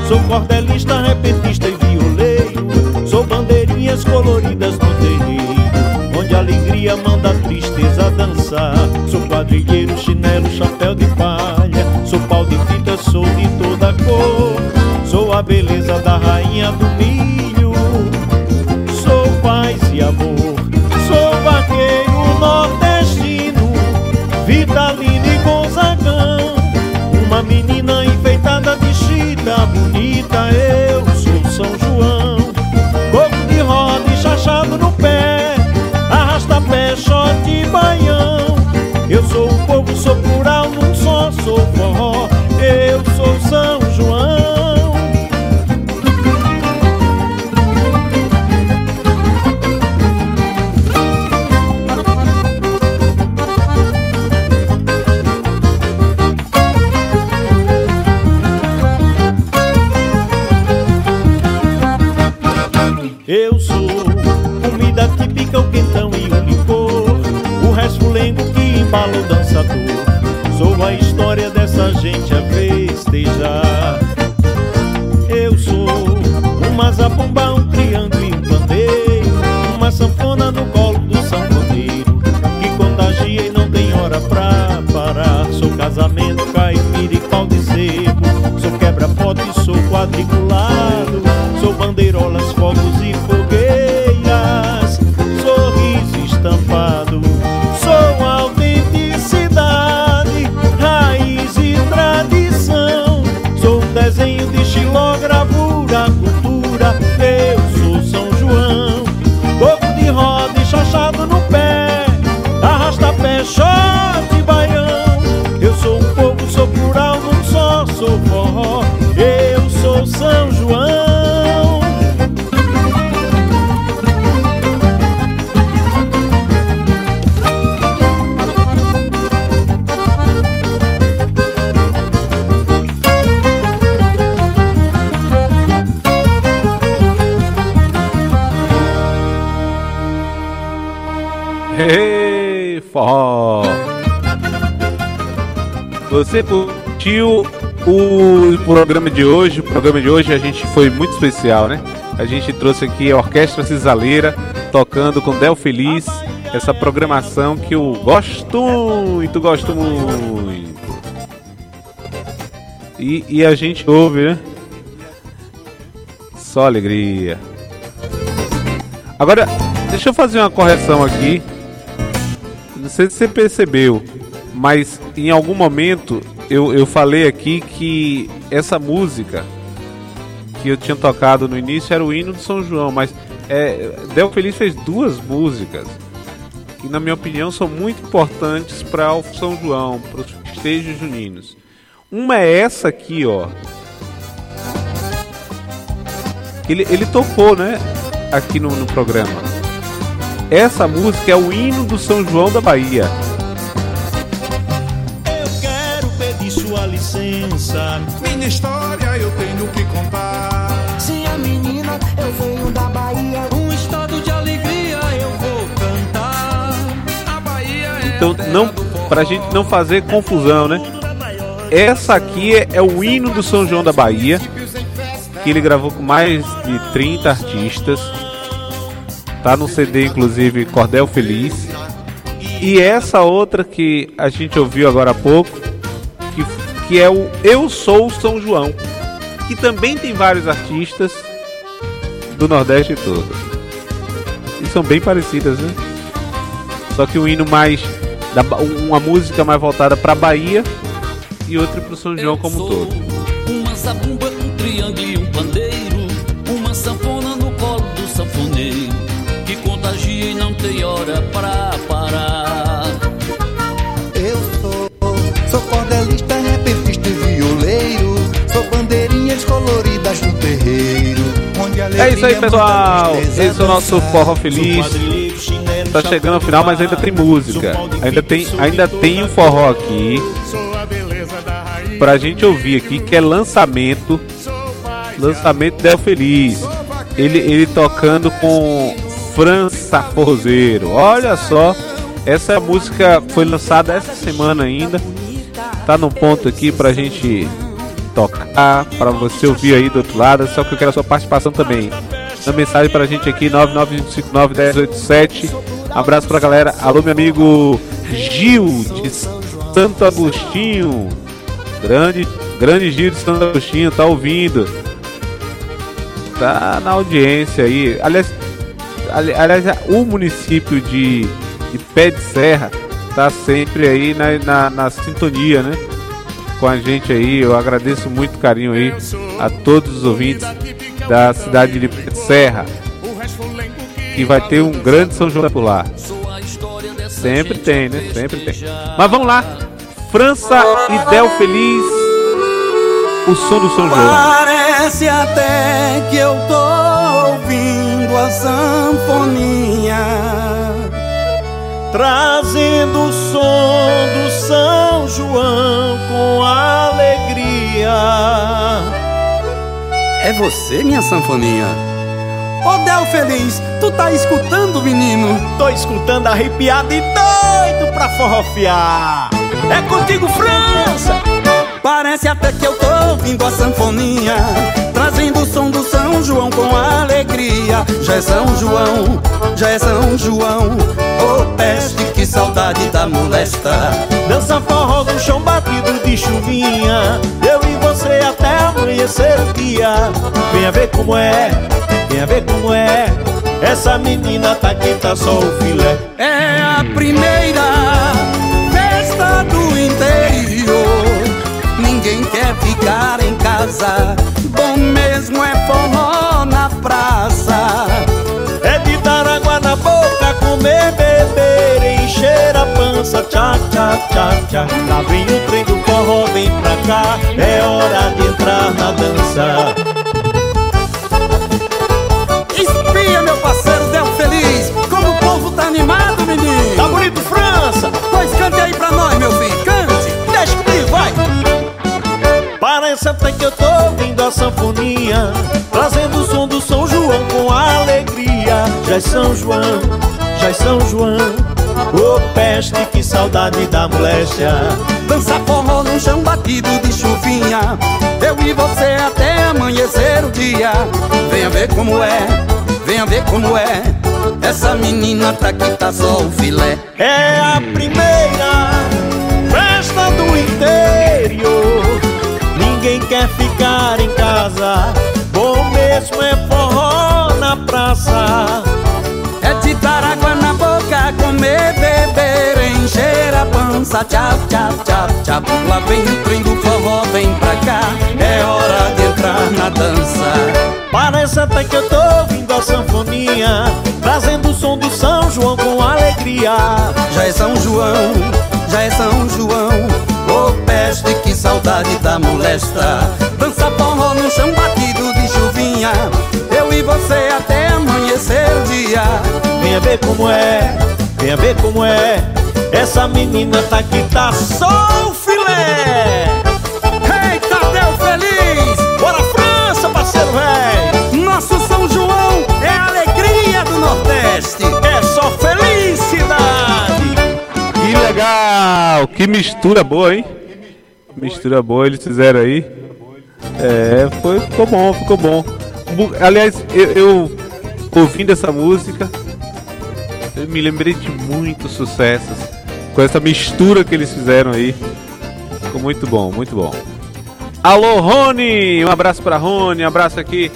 sou cordelista, repentista e violeiro Sou bandeirinhas coloridas no terreiro Onde a alegria manda a tristeza dançar. Sou quadrilheiro, chinelo, chapéu de palha Sou pau de fita, sou de toda cor Sou a beleza da rainha do milho Eu sou São João. Coco de roda e chachado no pé Arrasta pé, shot e baião resfulengo que embala o dançador. Sou a história dessa gente a festejar. Eu sou uma zabumba, um triângulo e um pandeiro Uma sanfona no colo do sanfoneiro Que contagia e não tem hora pra parar. Sou casamento, caipira e pau de sebo Sou quebra-pote, sou quadriculado Sou bandeirolas, fogos e Você curtiu o programa de hoje? O programa de hoje a gente foi muito especial, né? A gente trouxe aqui a Orquestra Cisaleira tocando com Del Feliz, essa programação que eu gosto muito, gosto muito. E, e a gente ouve, né? Só alegria. Agora, deixa eu fazer uma correção aqui. Não sei se você percebeu, mas em algum momento eu, eu falei aqui que essa música que eu tinha tocado no início era o hino de São João, mas é, Del Feliz fez duas músicas que, na minha opinião, são muito importantes para o São João, para os festejos juninos. Uma é essa aqui, ó. Ele, ele tocou, né? Aqui no, no programa. Essa música é o hino do São João da Bahia. Licença. Minha história eu tenho que contar. Se a menina, eu venho da Bahia. Um estado de alegria eu vou cantar. A Bahia é Então, não, pra gente não fazer confusão, né? Essa aqui é, é o hino do São João da Bahia, que ele gravou com mais de 30 artistas. Tá no CD, inclusive, Cordel Feliz. E essa outra que a gente ouviu agora há pouco, que, é o Eu Sou São João, que também tem vários artistas do Nordeste todo. E são bem parecidas, né? Só que um hino mais. da uma música mais voltada pra Bahia e outra pro São João como um todo. Uma um triângulo e um pandeiro. Uma sanfona no colo do sanfoneiro. Que contagia e não tem hora É isso aí, pessoal. Esse é o nosso forró feliz. Tá chegando ao final, mas ainda tem música. Ainda tem, ainda tem um forró aqui pra gente ouvir aqui, que é lançamento. Lançamento Del Feliz. Ele, ele tocando com França Forzeiro. Olha só, essa música foi lançada essa semana ainda. Tá num ponto aqui pra gente tocar, pra você ouvir aí do outro lado. Só que eu quero a sua participação também. Manda mensagem pra gente aqui, 995591087. Abraço pra galera. Alô, meu amigo Gil de Santo Agostinho. Grande, grande Gil de Santo Agostinho, tá ouvindo. Tá na audiência aí. Aliás, ali- aliás o município de, de Pé de Serra tá sempre aí na, na, na sintonia, né? Com a gente aí. Eu agradeço muito carinho aí a todos os ouvintes da cidade de Serra. Que vai ter um grande São João por lá. Sempre tem, né? Sempre tem. Mas vamos lá. França e Del Feliz. O som do São João. Parece até que eu tô ouvindo a sanfoninha Trazendo o som do São João com alegria. É você, minha sanfoninha? Ô Del Feliz, tu tá escutando, menino? Tô escutando arrepiado e doido pra forrofiar. É contigo, França! Parece até que eu tô ouvindo a sanfoninha Trazendo o som do São João com alegria Já é São João, já é São João. Ô peste, que saudade da molesta. Dança forró no chão batido de chuvinha. Eu e você até amanhecer o dia. Venha ver como é, venha ver como é. Essa menina tá aqui, tá só o filé. É a primeira festa do interior. Ninguém quer ficar em casa. Bom mesmo é forró na praça comer, beber, encher a pança Tchá, tchá, tchá, tchá. Lá vem o trem do forró, vem pra cá É hora de entrar na dança. Espia, meu parceiro Del Feliz Como o povo tá animado, menino. Tá bonito, França? Pois cante aí pra nós, meu filho, cante. Deixa comigo, vai! Parece até que eu tô ouvindo a sanfonia Trazendo o som do São João com alegria. Já é São João, é São João Ô peste, que saudade da moléstia Dança forró num chão batido de chuvinha. Eu e você até amanhecer o dia. Venha ver como é, venha ver como é. Essa menina tá aqui, tá só o filé. É a primeira festa do interior. Ninguém quer ficar em casa. Bom mesmo é forró na praça comer, beber, encher a pança. Tchau, tchau, tchau, tchau. Lá vem o trem do forró, vem pra cá. É hora de entrar na dança. Parece até que eu tô ouvindo a sanfoninha Trazendo o som do São João com alegria. Já é São João, já é São João. Ô oh, peste, que saudade da molesta. Dança forró no chão batido de chuvinha. Eu e você até amanhecer o dia. Venha ver como é, venha ver como é Essa menina tá que tá só o filé Eita, deu feliz! Bora França, parceiro velho! Nosso São João é a alegria do Nordeste É só felicidade! Que legal! Que mistura boa, hein? Mistura boa eles fizeram aí. É, foi, ficou bom, ficou bom. Aliás, eu, eu ouvindo essa música, eu me lembrei de muitos sucessos com essa mistura que eles fizeram aí. Ficou muito bom, muito bom. Alô, Rony! Um abraço pra Rony, um abraço aqui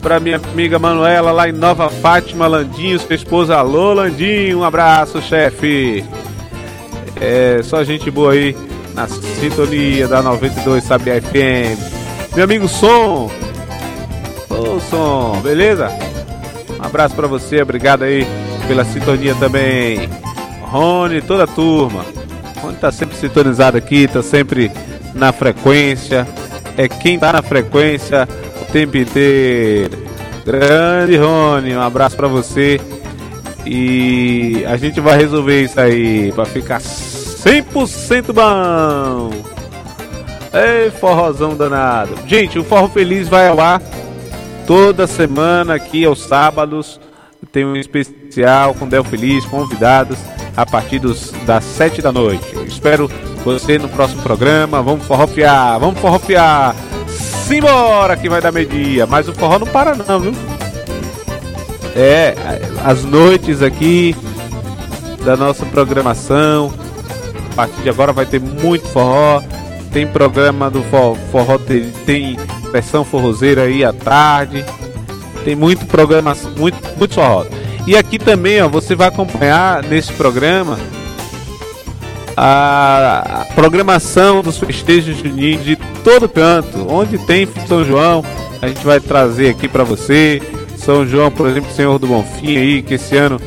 pra minha amiga Manuela lá em Nova Fátima, Landinho, sua esposa. Alô, Landinho, um abraço, chefe. É, só gente boa aí na sintonia da 92 Sabe FM. Meu amigo Som. Ô, Som, beleza? Um abraço pra você, obrigado aí pela sintonia também. Rony, toda a turma. Rony tá sempre sintonizado aqui, tá sempre na frequência. É quem tá na frequência o tempo inteiro. Grande Rony, um abraço para você. E a gente vai resolver isso aí para ficar 100% bom. Ei, forrozão danado. Gente, o Forró Feliz vai ao ar toda semana aqui aos sábados. Tem um especial com Del Feliz, convidados a partir dos, das 7 da noite. espero você no próximo programa. Vamos forrofiar, vamos forrofiar. Simbora que vai dar meio-dia. Mas o forró não para não, viu? É, as noites aqui da nossa programação. A partir de agora vai ter muito forró. Tem programa do forró, forró tem versão forrozeira aí à tarde. Tem muito programa, muito, muito forró. E aqui também, ó, você vai acompanhar nesse programa a programação dos festejos juninos de todo canto. Onde tem São João, a gente vai trazer aqui para você. São João, por exemplo, Senhor do Bonfim aí, que esse ano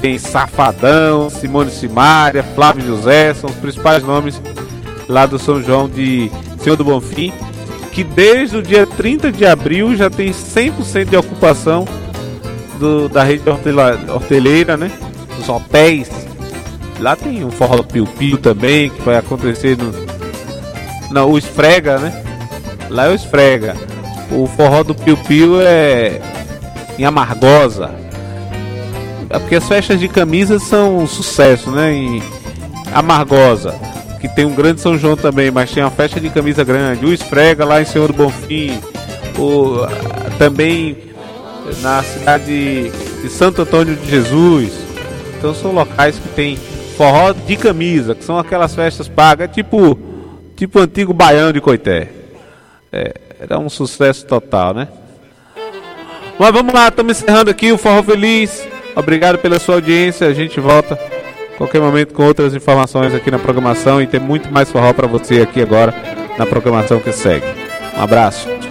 tem Safadão, Simone Simária, Flávio José, são os principais nomes lá do São João de Senhor do Bonfim, que desde o dia 30 de abril já tem 100% de ocupação do, da rede horteleira, né? Dos hotéis Lá tem um forró Piu Piu também, que vai acontecer no. Não, o Esfrega, né? Lá é o Esfrega. O forró do Piu Piu é em Amargosa. É porque as festas de camisa são um sucesso, né? Em Amargosa, que tem um grande São João também, mas tem uma festa de camisa grande. O Esfrega lá em Senhor do Bonfim. O, também na cidade de Santo Antônio de Jesus. Então são locais que tem forró de camisa, que são aquelas festas pagas, tipo, tipo antigo baiano de Coité. É, era um sucesso total, né? Mas vamos lá, estamos encerrando aqui o Forró Feliz. Obrigado pela sua audiência. A gente volta qualquer momento com outras informações aqui na programação e tem muito mais forró para você aqui agora na programação que segue. Um abraço.